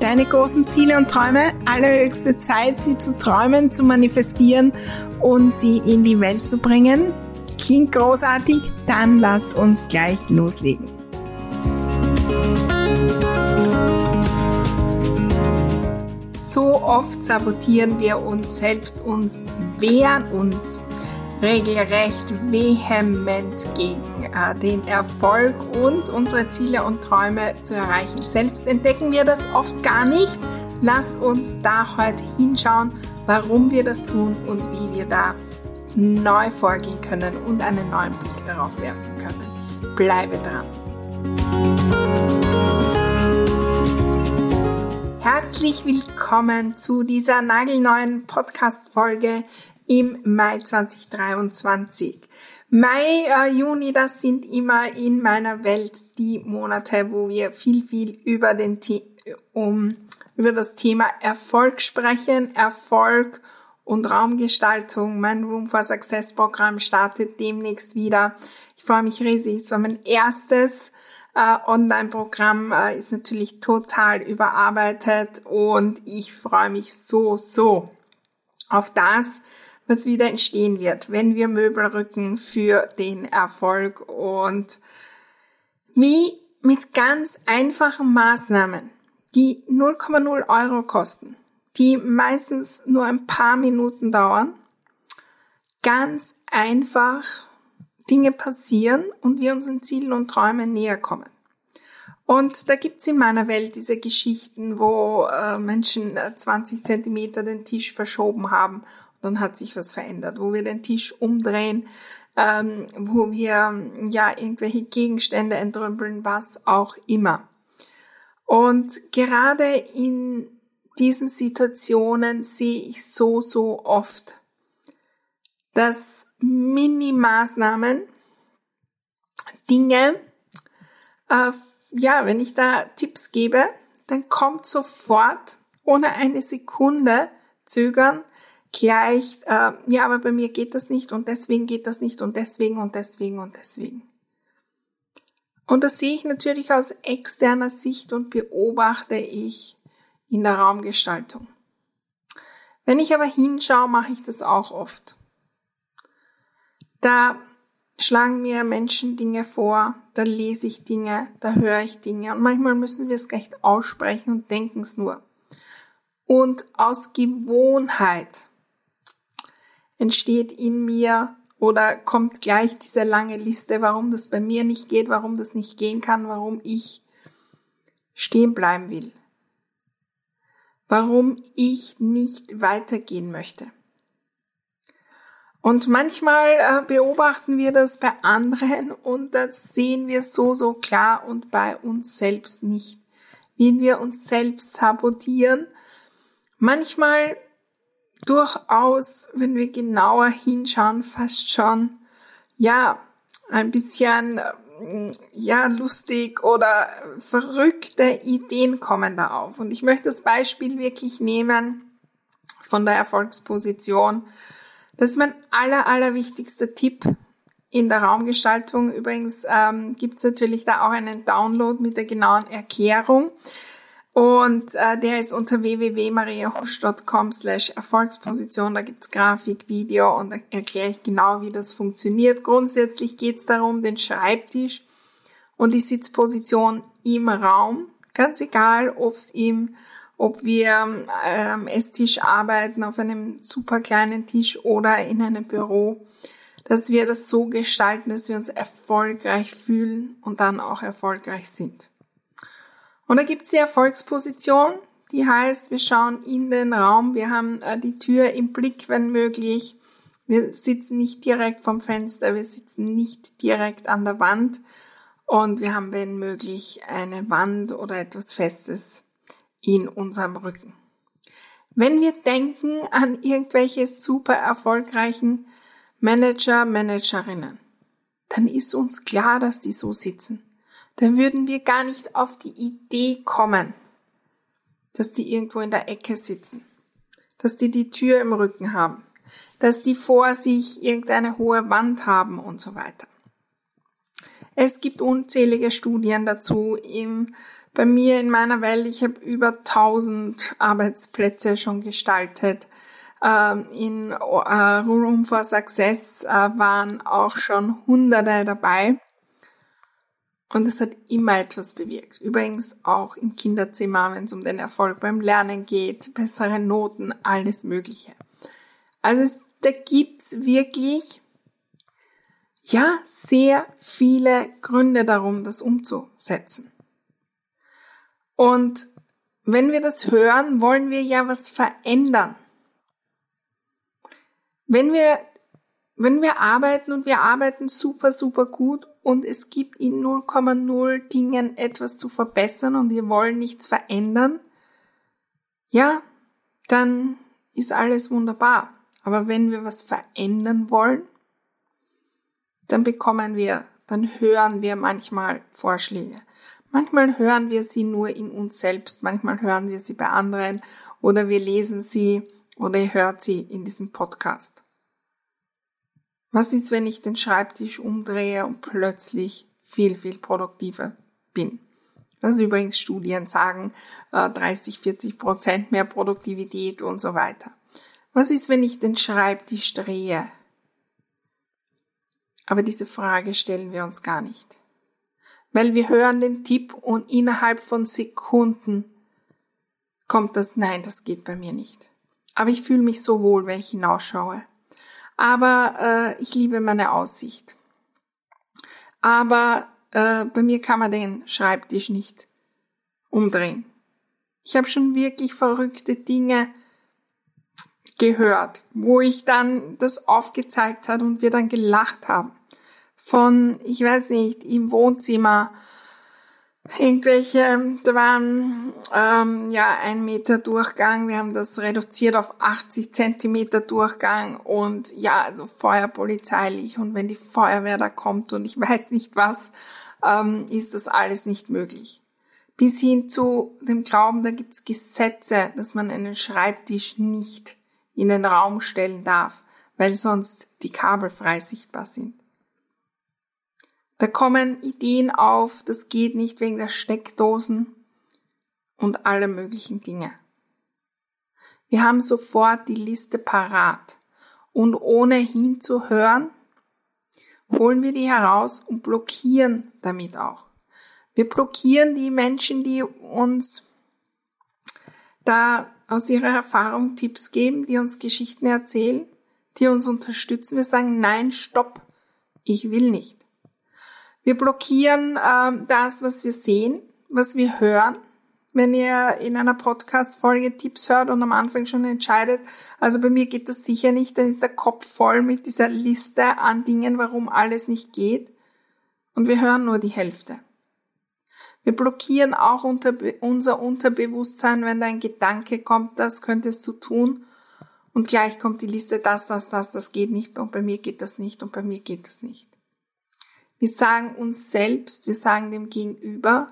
deine großen Ziele und Träume. Allerhöchste Zeit, sie zu träumen, zu manifestieren und sie in die Welt zu bringen. Klingt großartig? Dann lass uns gleich loslegen. So oft sabotieren wir uns selbst, uns wehren uns regelrecht vehement gegen den Erfolg und unsere Ziele und Träume zu erreichen. Selbst entdecken wir das oft gar nicht. Lass uns da heute hinschauen, warum wir das tun und wie wir da neu vorgehen können und einen neuen Blick darauf werfen können. Bleibe dran. Herzlich willkommen zu dieser nagelneuen Podcast-Folge im Mai 2023. Mai, äh, Juni, das sind immer in meiner Welt die Monate, wo wir viel, viel über den um, über das Thema Erfolg sprechen. Erfolg und Raumgestaltung. Mein Room for Success Programm startet demnächst wieder. Ich freue mich riesig. Es war mein erstes äh, Online-Programm, äh, ist natürlich total überarbeitet und ich freue mich so, so auf das, was wieder entstehen wird, wenn wir Möbel rücken für den Erfolg und wie mit ganz einfachen Maßnahmen, die 0,0 Euro kosten, die meistens nur ein paar Minuten dauern, ganz einfach Dinge passieren und wir unseren Zielen und Träumen näher kommen. Und da gibt's in meiner Welt diese Geschichten, wo äh, Menschen 20 Zentimeter den Tisch verschoben haben dann hat sich was verändert, wo wir den Tisch umdrehen, ähm, wo wir ja irgendwelche Gegenstände entrümpeln, was auch immer. Und gerade in diesen Situationen sehe ich so, so oft, dass Mini-Maßnahmen, Dinge, äh, ja, wenn ich da Tipps gebe, dann kommt sofort ohne eine Sekunde zögern gleich, äh, ja, aber bei mir geht das nicht und deswegen geht das nicht und deswegen und deswegen und deswegen. Und das sehe ich natürlich aus externer Sicht und beobachte ich in der Raumgestaltung. Wenn ich aber hinschaue, mache ich das auch oft. Da schlagen mir Menschen Dinge vor, da lese ich Dinge, da höre ich Dinge und manchmal müssen wir es gleich aussprechen und denken es nur. Und aus Gewohnheit entsteht in mir oder kommt gleich diese lange Liste, warum das bei mir nicht geht, warum das nicht gehen kann, warum ich stehen bleiben will. Warum ich nicht weitergehen möchte. Und manchmal äh, beobachten wir das bei anderen und das sehen wir so, so klar und bei uns selbst nicht. Wie wir uns selbst sabotieren. Manchmal durchaus, wenn wir genauer hinschauen, fast schon, ja, ein bisschen, mm, ja, lustig oder verrückte Ideen kommen da auf. Und ich möchte das Beispiel wirklich nehmen von der Erfolgsposition. Das ist mein aller, aller wichtigster Tipp in der Raumgestaltung. Übrigens ähm, gibt es natürlich da auch einen Download mit der genauen Erklärung. Und äh, der ist unter www.mariahusch.com slash Erfolgsposition. Da gibt's Grafik, Video und da erkläre ich genau, wie das funktioniert. Grundsätzlich geht's darum, den Schreibtisch und die Sitzposition im Raum Ganz egal, ob's ihm, ob wir äh, am Esstisch arbeiten, auf einem super kleinen Tisch oder in einem Büro, dass wir das so gestalten, dass wir uns erfolgreich fühlen und dann auch erfolgreich sind. Und da gibt's die Erfolgsposition, die heißt, wir schauen in den Raum, wir haben äh, die Tür im Blick, wenn möglich. Wir sitzen nicht direkt vom Fenster, wir sitzen nicht direkt an der Wand und wir haben, wenn möglich, eine Wand oder etwas Festes in unserem Rücken. Wenn wir denken an irgendwelche super erfolgreichen Manager, Managerinnen, dann ist uns klar, dass die so sitzen. Dann würden wir gar nicht auf die Idee kommen, dass die irgendwo in der Ecke sitzen, dass die die Tür im Rücken haben, dass die vor sich irgendeine hohe Wand haben und so weiter. Es gibt unzählige Studien dazu. Im, bei mir in meiner Welt, ich habe über 1000 Arbeitsplätze schon gestaltet. Ähm, in äh, Room for Success äh, waren auch schon Hunderte dabei. Und es hat immer etwas bewirkt. Übrigens auch im Kinderzimmer, wenn es um den Erfolg beim Lernen geht, bessere Noten, alles Mögliche. Also es, da gibt's wirklich, ja, sehr viele Gründe darum, das umzusetzen. Und wenn wir das hören, wollen wir ja was verändern. Wenn wir, wenn wir arbeiten und wir arbeiten super, super gut und es gibt in 0,0 Dingen etwas zu verbessern und wir wollen nichts verändern, ja, dann ist alles wunderbar. Aber wenn wir was verändern wollen, dann bekommen wir, dann hören wir manchmal Vorschläge. Manchmal hören wir sie nur in uns selbst, manchmal hören wir sie bei anderen oder wir lesen sie oder ihr hört sie in diesem Podcast. Was ist, wenn ich den Schreibtisch umdrehe und plötzlich viel, viel produktiver bin? Das ist übrigens Studien sagen, 30, äh, 40 Prozent mehr Produktivität und so weiter. Was ist, wenn ich den Schreibtisch drehe? Aber diese Frage stellen wir uns gar nicht. Weil wir hören den Tipp und innerhalb von Sekunden kommt das Nein, das geht bei mir nicht. Aber ich fühle mich so wohl, wenn ich hinausschaue aber äh, ich liebe meine Aussicht. Aber äh, bei mir kann man den Schreibtisch nicht umdrehen. Ich habe schon wirklich verrückte Dinge gehört, wo ich dann das aufgezeigt hat und wir dann gelacht haben. Von, ich weiß nicht, im Wohnzimmer irgendwelche, da waren ähm, ja ein Meter Durchgang, wir haben das reduziert auf 80 Zentimeter Durchgang und ja, also feuerpolizeilich und wenn die Feuerwehr da kommt und ich weiß nicht was, ähm, ist das alles nicht möglich. Bis hin zu dem Glauben, da gibt's Gesetze, dass man einen Schreibtisch nicht in den Raum stellen darf, weil sonst die Kabel frei sichtbar sind. Da kommen Ideen auf, das geht nicht wegen der Steckdosen und alle möglichen Dinge. Wir haben sofort die Liste parat und ohne hinzuhören, holen wir die heraus und blockieren damit auch. Wir blockieren die Menschen, die uns da aus ihrer Erfahrung Tipps geben, die uns Geschichten erzählen, die uns unterstützen. Wir sagen, nein, stopp, ich will nicht. Wir blockieren äh, das, was wir sehen, was wir hören. Wenn ihr in einer Podcast-Folge Tipps hört und am Anfang schon entscheidet, also bei mir geht das sicher nicht, dann ist der Kopf voll mit dieser Liste an Dingen, warum alles nicht geht. Und wir hören nur die Hälfte. Wir blockieren auch unter, unser Unterbewusstsein, wenn da ein Gedanke kommt, das könntest du tun. Und gleich kommt die Liste, das, das, das, das geht nicht und bei mir geht das nicht und bei mir geht das nicht. Wir sagen uns selbst, wir sagen dem Gegenüber,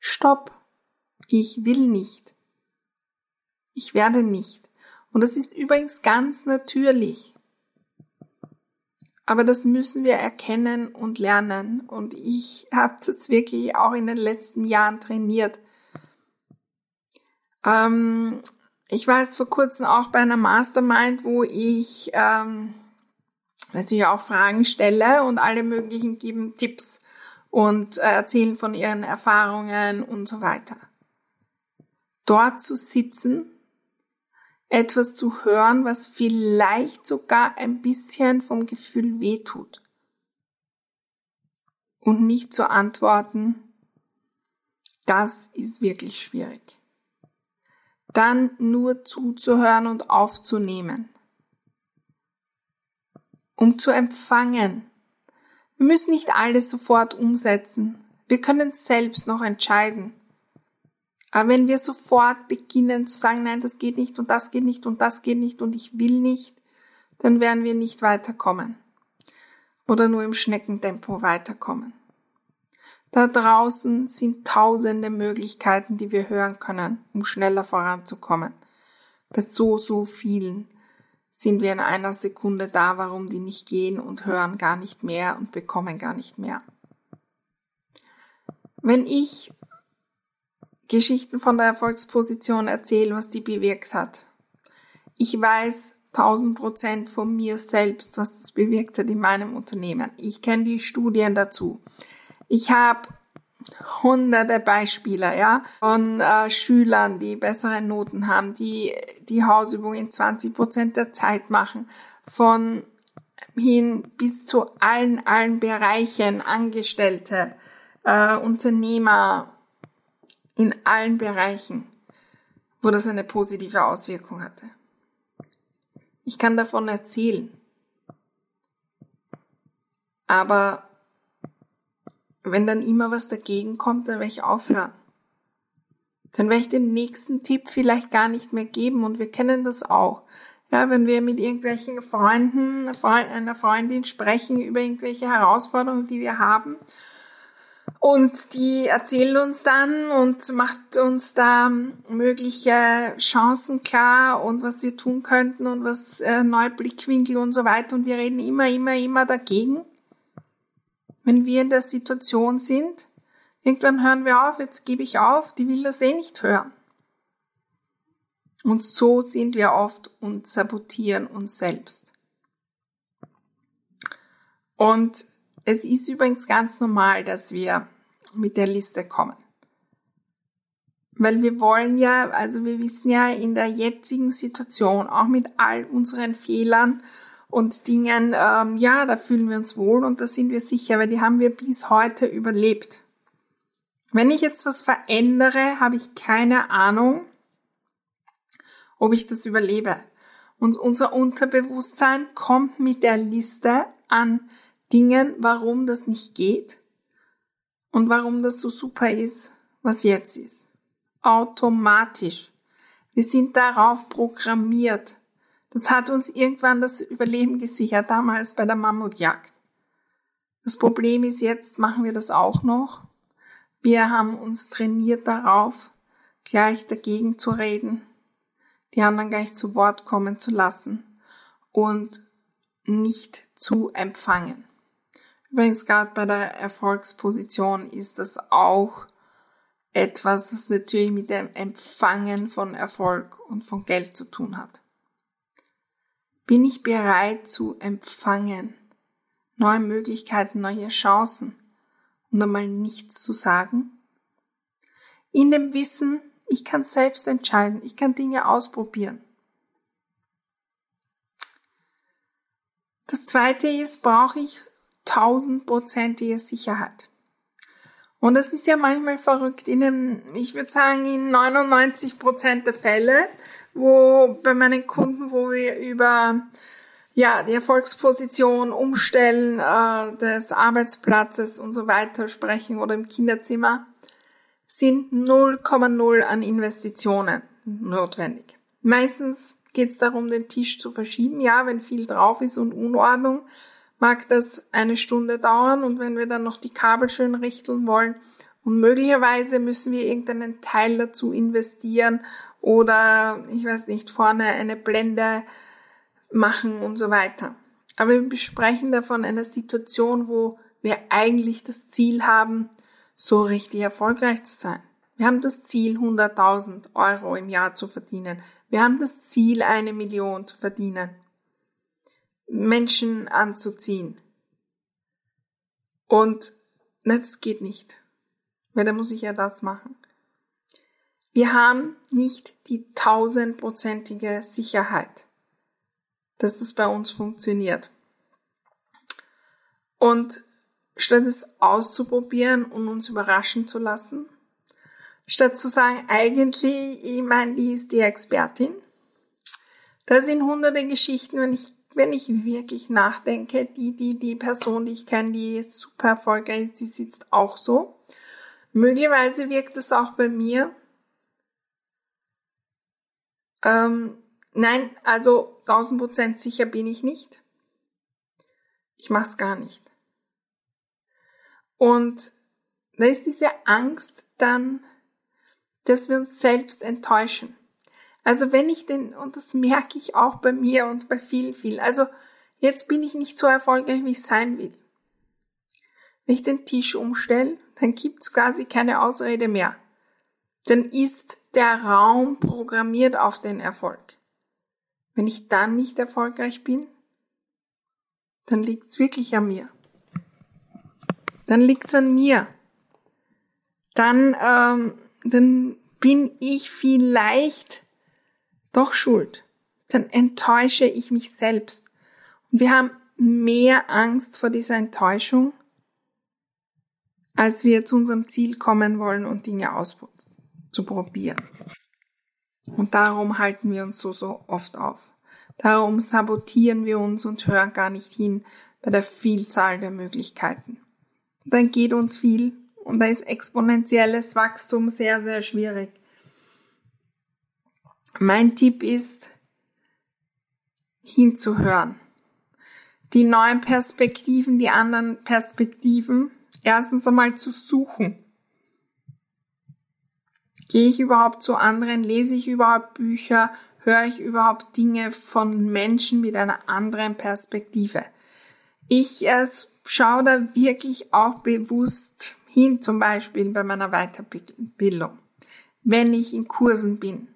stopp, ich will nicht. Ich werde nicht. Und das ist übrigens ganz natürlich. Aber das müssen wir erkennen und lernen. Und ich habe das wirklich auch in den letzten Jahren trainiert. Ähm, ich war jetzt vor kurzem auch bei einer Mastermind, wo ich ähm, natürlich auch Fragen stelle und alle möglichen geben Tipps und erzählen von ihren Erfahrungen und so weiter. Dort zu sitzen, etwas zu hören, was vielleicht sogar ein bisschen vom Gefühl wehtut. Und nicht zu antworten, das ist wirklich schwierig. Dann nur zuzuhören und aufzunehmen. Um zu empfangen. Wir müssen nicht alles sofort umsetzen. Wir können selbst noch entscheiden. Aber wenn wir sofort beginnen zu sagen, nein, das geht nicht und das geht nicht und das geht nicht und ich will nicht, dann werden wir nicht weiterkommen. Oder nur im Schneckentempo weiterkommen. Da draußen sind tausende Möglichkeiten, die wir hören können, um schneller voranzukommen. Bei so, so vielen sind wir in einer Sekunde da, warum die nicht gehen und hören gar nicht mehr und bekommen gar nicht mehr. Wenn ich Geschichten von der Erfolgsposition erzähle, was die bewirkt hat, ich weiß tausend Prozent von mir selbst, was das bewirkt hat in meinem Unternehmen. Ich kenne die Studien dazu. Ich habe hunderte Beispiele, ja, von äh, Schülern, die bessere Noten haben, die die Hausübung in 20 Prozent der Zeit machen, von hin bis zu allen, allen Bereichen, Angestellte, äh, Unternehmer, in allen Bereichen, wo das eine positive Auswirkung hatte. Ich kann davon erzählen. Aber wenn dann immer was dagegen kommt, dann werde ich aufhören. Dann werde ich den nächsten Tipp vielleicht gar nicht mehr geben und wir kennen das auch. Ja, wenn wir mit irgendwelchen Freunden, einer Freundin sprechen über irgendwelche Herausforderungen, die wir haben und die erzählen uns dann und macht uns da mögliche Chancen klar und was wir tun könnten und was äh, neue Blickwinkel und so weiter und wir reden immer, immer, immer dagegen wenn wir in der Situation sind, irgendwann hören wir auf, jetzt gebe ich auf, die will das eh nicht hören. Und so sind wir oft und sabotieren uns selbst. Und es ist übrigens ganz normal, dass wir mit der Liste kommen. Weil wir wollen ja, also wir wissen ja in der jetzigen Situation, auch mit all unseren Fehlern und Dingen, ähm, ja, da fühlen wir uns wohl und da sind wir sicher, weil die haben wir bis heute überlebt. Wenn ich jetzt was verändere, habe ich keine Ahnung, ob ich das überlebe. Und unser Unterbewusstsein kommt mit der Liste an Dingen, warum das nicht geht und warum das so super ist, was jetzt ist. Automatisch. Wir sind darauf programmiert. Das hat uns irgendwann das Überleben gesichert, damals bei der Mammutjagd. Das Problem ist jetzt, machen wir das auch noch. Wir haben uns trainiert darauf, gleich dagegen zu reden, die anderen gleich zu Wort kommen zu lassen und nicht zu empfangen. Übrigens gerade bei der Erfolgsposition ist das auch etwas, was natürlich mit dem Empfangen von Erfolg und von Geld zu tun hat. Bin ich bereit zu empfangen? Neue Möglichkeiten, neue Chancen und einmal nichts zu sagen? In dem Wissen, ich kann selbst entscheiden, ich kann Dinge ausprobieren. Das zweite ist, brauche ich tausendprozentige Sicherheit. Und das ist ja manchmal verrückt. In einem, ich würde sagen, in 99 Prozent der Fälle wo bei meinen Kunden, wo wir über ja, die Erfolgsposition, Umstellen äh, des Arbeitsplatzes und so weiter sprechen oder im Kinderzimmer, sind 0,0 an Investitionen notwendig. Meistens geht es darum, den Tisch zu verschieben. Ja, wenn viel drauf ist und Unordnung, mag das eine Stunde dauern und wenn wir dann noch die Kabel schön richteln wollen und möglicherweise müssen wir irgendeinen Teil dazu investieren oder ich weiß nicht, vorne eine Blende machen und so weiter. Aber wir besprechen davon eine Situation, wo wir eigentlich das Ziel haben, so richtig erfolgreich zu sein. Wir haben das Ziel, 100.000 Euro im Jahr zu verdienen. Wir haben das Ziel, eine Million zu verdienen. Menschen anzuziehen. Und das geht nicht. Weil dann muss ich ja das machen. Wir haben nicht die tausendprozentige Sicherheit, dass das bei uns funktioniert. Und statt es auszuprobieren und uns überraschen zu lassen, statt zu sagen, eigentlich, ich meine, die ist die Expertin, da sind hunderte Geschichten, wenn ich, wenn ich wirklich nachdenke, die, die, die Person, die ich kenne, die super erfolgreich ist, die sitzt auch so. Möglicherweise wirkt es auch bei mir. Ähm, nein, also 1000% sicher bin ich nicht. Ich mach's gar nicht. Und da ist diese Angst dann, dass wir uns selbst enttäuschen. Also wenn ich den, und das merke ich auch bei mir und bei vielen, vielen, also jetzt bin ich nicht so erfolgreich, wie ich sein will. Wenn ich den Tisch umstelle, dann gibt's quasi keine Ausrede mehr. Dann ist der Raum programmiert auf den Erfolg. Wenn ich dann nicht erfolgreich bin, dann liegt's wirklich an mir. Dann liegt's an mir. Dann, ähm, dann bin ich vielleicht doch schuld. Dann enttäusche ich mich selbst. Und wir haben mehr Angst vor dieser Enttäuschung, als wir zu unserem Ziel kommen wollen und Dinge auszuprobieren. Und darum halten wir uns so, so oft auf. Darum sabotieren wir uns und hören gar nicht hin bei der Vielzahl der Möglichkeiten. Dann geht uns viel und da ist exponentielles Wachstum sehr, sehr schwierig. Mein Tipp ist, hinzuhören. Die neuen Perspektiven, die anderen Perspektiven, erstens einmal zu suchen. Gehe ich überhaupt zu anderen? Lese ich überhaupt Bücher? Höre ich überhaupt Dinge von Menschen mit einer anderen Perspektive? Ich äh, schaue da wirklich auch bewusst hin, zum Beispiel bei meiner Weiterbildung, wenn ich in Kursen bin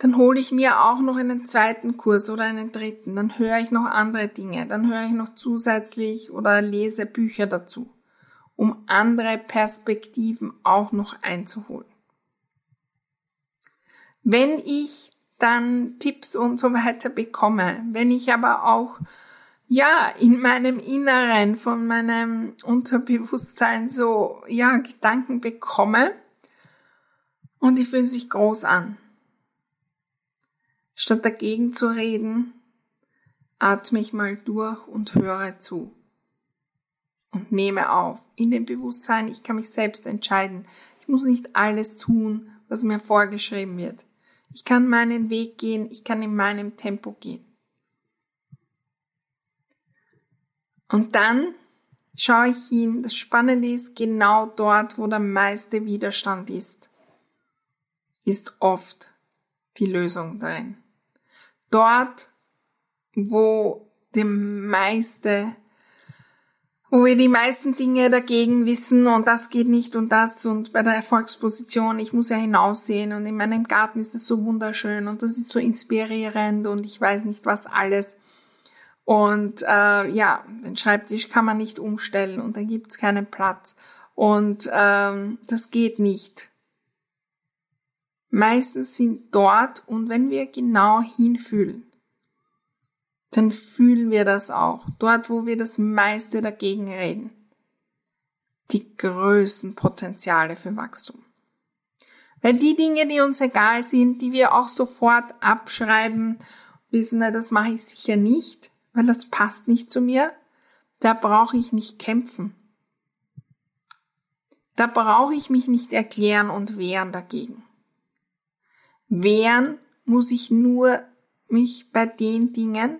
dann hole ich mir auch noch einen zweiten Kurs oder einen dritten, dann höre ich noch andere Dinge, dann höre ich noch zusätzlich oder lese Bücher dazu, um andere Perspektiven auch noch einzuholen. Wenn ich dann Tipps und so weiter bekomme, wenn ich aber auch ja, in meinem Inneren von meinem Unterbewusstsein so, ja, Gedanken bekomme und die fühlen sich groß an Statt dagegen zu reden, atme ich mal durch und höre zu. Und nehme auf, in dem Bewusstsein, ich kann mich selbst entscheiden. Ich muss nicht alles tun, was mir vorgeschrieben wird. Ich kann meinen Weg gehen, ich kann in meinem Tempo gehen. Und dann schaue ich hin, das Spannende ist, genau dort, wo der meiste Widerstand ist, ist oft die Lösung darin dort, wo die meiste, wo wir die meisten Dinge dagegen wissen und das geht nicht und das und bei der Erfolgsposition, ich muss ja hinaussehen und in meinem Garten ist es so wunderschön und das ist so inspirierend und ich weiß nicht was alles. Und äh, ja, den Schreibtisch kann man nicht umstellen und da gibt's keinen Platz. Und ähm, das geht nicht meistens sind dort und wenn wir genau hinfühlen, dann fühlen wir das auch. Dort, wo wir das meiste dagegen reden. Die größten Potenziale für Wachstum. Weil die Dinge, die uns egal sind, die wir auch sofort abschreiben, wissen, das mache ich sicher nicht, weil das passt nicht zu mir, da brauche ich nicht kämpfen. Da brauche ich mich nicht erklären und wehren dagegen. Wehren muss ich nur mich bei den Dingen,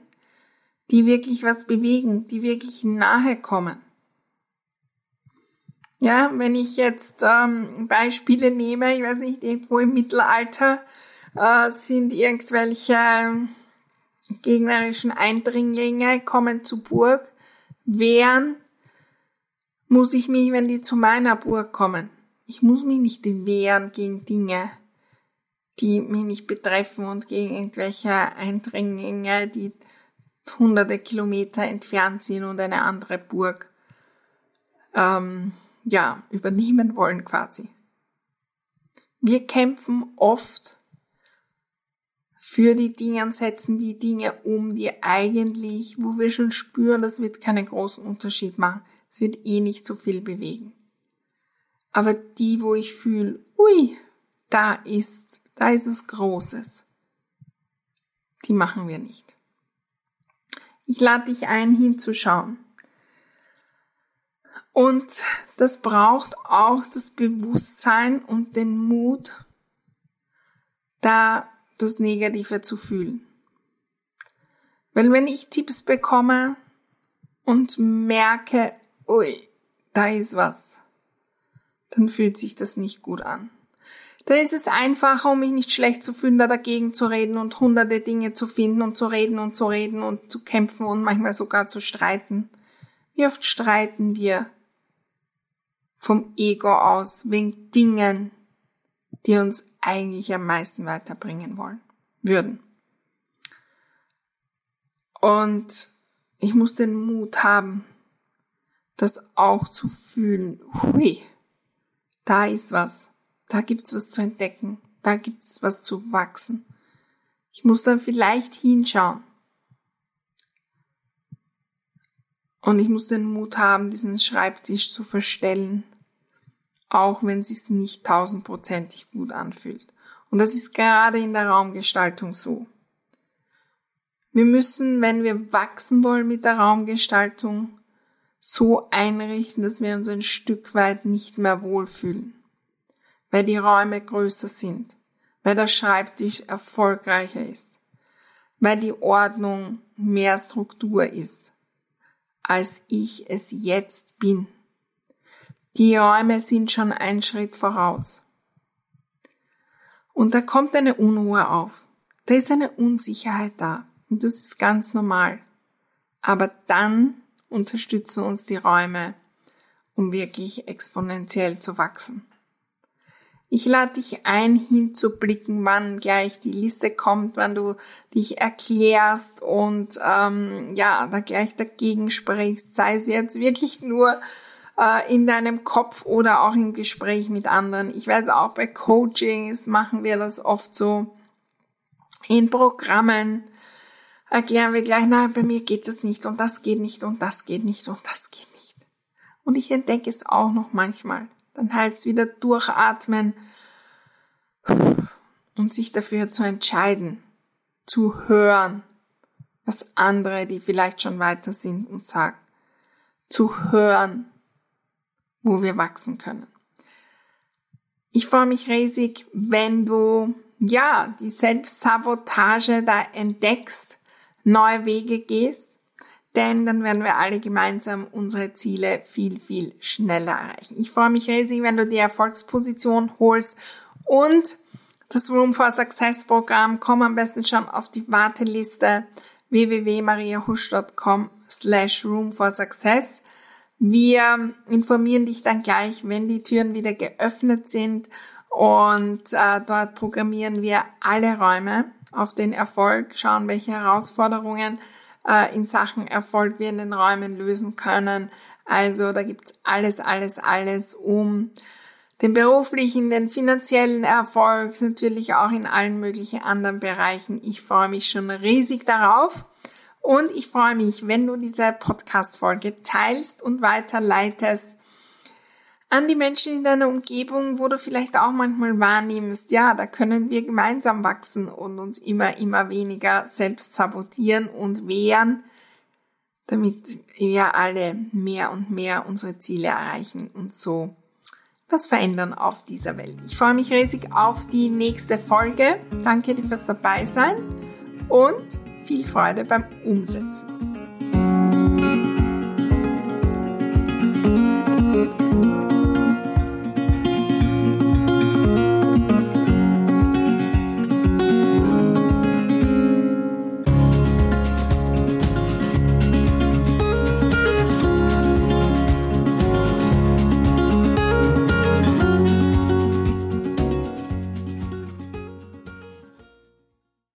die wirklich was bewegen, die wirklich nahe kommen. Ja, wenn ich jetzt ähm, Beispiele nehme, ich weiß nicht, irgendwo im Mittelalter äh, sind irgendwelche gegnerischen Eindringlinge, kommen zur Burg, wehren, muss ich mich, wenn die zu meiner Burg kommen. Ich muss mich nicht wehren gegen Dinge, die mich nicht betreffen und gegen irgendwelche Eindringlinge, die hunderte Kilometer entfernt sind und eine andere Burg ähm, ja, übernehmen wollen quasi. Wir kämpfen oft für die Dinge und setzen die Dinge um, die eigentlich, wo wir schon spüren, das wird keinen großen Unterschied machen. Es wird eh nicht so viel bewegen. Aber die, wo ich fühle, ui, da ist, da ist was Großes, die machen wir nicht. Ich lade dich ein, hinzuschauen. Und das braucht auch das Bewusstsein und den Mut, da das Negative zu fühlen. Weil wenn ich Tipps bekomme und merke, ui, da ist was, dann fühlt sich das nicht gut an. Da ist es einfacher, um mich nicht schlecht zu fühlen, da dagegen zu reden und hunderte Dinge zu finden und zu reden und zu reden und zu kämpfen und manchmal sogar zu streiten. Wie oft streiten wir vom Ego aus wegen Dingen, die uns eigentlich am meisten weiterbringen wollen, würden. Und ich muss den Mut haben, das auch zu fühlen. Hui, da ist was. Da gibt's was zu entdecken. Da gibt's was zu wachsen. Ich muss dann vielleicht hinschauen. Und ich muss den Mut haben, diesen Schreibtisch zu verstellen, auch wenn es sich nicht tausendprozentig gut anfühlt. Und das ist gerade in der Raumgestaltung so. Wir müssen, wenn wir wachsen wollen mit der Raumgestaltung, so einrichten, dass wir uns ein Stück weit nicht mehr wohlfühlen, weil die Räume größer sind, weil der Schreibtisch erfolgreicher ist, weil die Ordnung mehr Struktur ist, als ich es jetzt bin. Die Räume sind schon einen Schritt voraus. Und da kommt eine Unruhe auf. Da ist eine Unsicherheit da. Und das ist ganz normal. Aber dann unterstützen uns die Räume, um wirklich exponentiell zu wachsen. Ich lade dich ein, hinzublicken, wann gleich die Liste kommt, wann du dich erklärst und ähm, ja, da gleich dagegen sprichst, sei es jetzt wirklich nur äh, in deinem Kopf oder auch im Gespräch mit anderen. Ich weiß auch bei Coachings machen wir das oft so in Programmen erklären wir gleich, na, bei mir geht das nicht und das geht nicht und das geht nicht und das geht nicht. Und ich entdecke es auch noch manchmal. Dann heißt es wieder durchatmen und sich dafür zu entscheiden, zu hören, was andere, die vielleicht schon weiter sind und sagen, zu hören, wo wir wachsen können. Ich freue mich riesig, wenn du ja die Selbstsabotage da entdeckst neue Wege gehst, denn dann werden wir alle gemeinsam unsere Ziele viel, viel schneller erreichen. Ich freue mich riesig, wenn du die Erfolgsposition holst und das Room for Success Programm. Komm am besten schon auf die Warteliste www.mariahusch.com slash Room for Success. Wir informieren dich dann gleich, wenn die Türen wieder geöffnet sind und äh, dort programmieren wir alle Räume auf den Erfolg, schauen, welche Herausforderungen äh, in Sachen Erfolg wir in den Räumen lösen können. Also da gibt's alles, alles, alles um den beruflichen, den finanziellen Erfolg, natürlich auch in allen möglichen anderen Bereichen. Ich freue mich schon riesig darauf. Und ich freue mich, wenn du diese Podcast-Folge teilst und weiterleitest an die Menschen in deiner Umgebung, wo du vielleicht auch manchmal wahrnimmst, ja, da können wir gemeinsam wachsen und uns immer, immer weniger selbst sabotieren und wehren, damit wir alle mehr und mehr unsere Ziele erreichen und so was verändern auf dieser Welt. Ich freue mich riesig auf die nächste Folge. Danke dir fürs Dabeisein und viel Freude beim Umsetzen.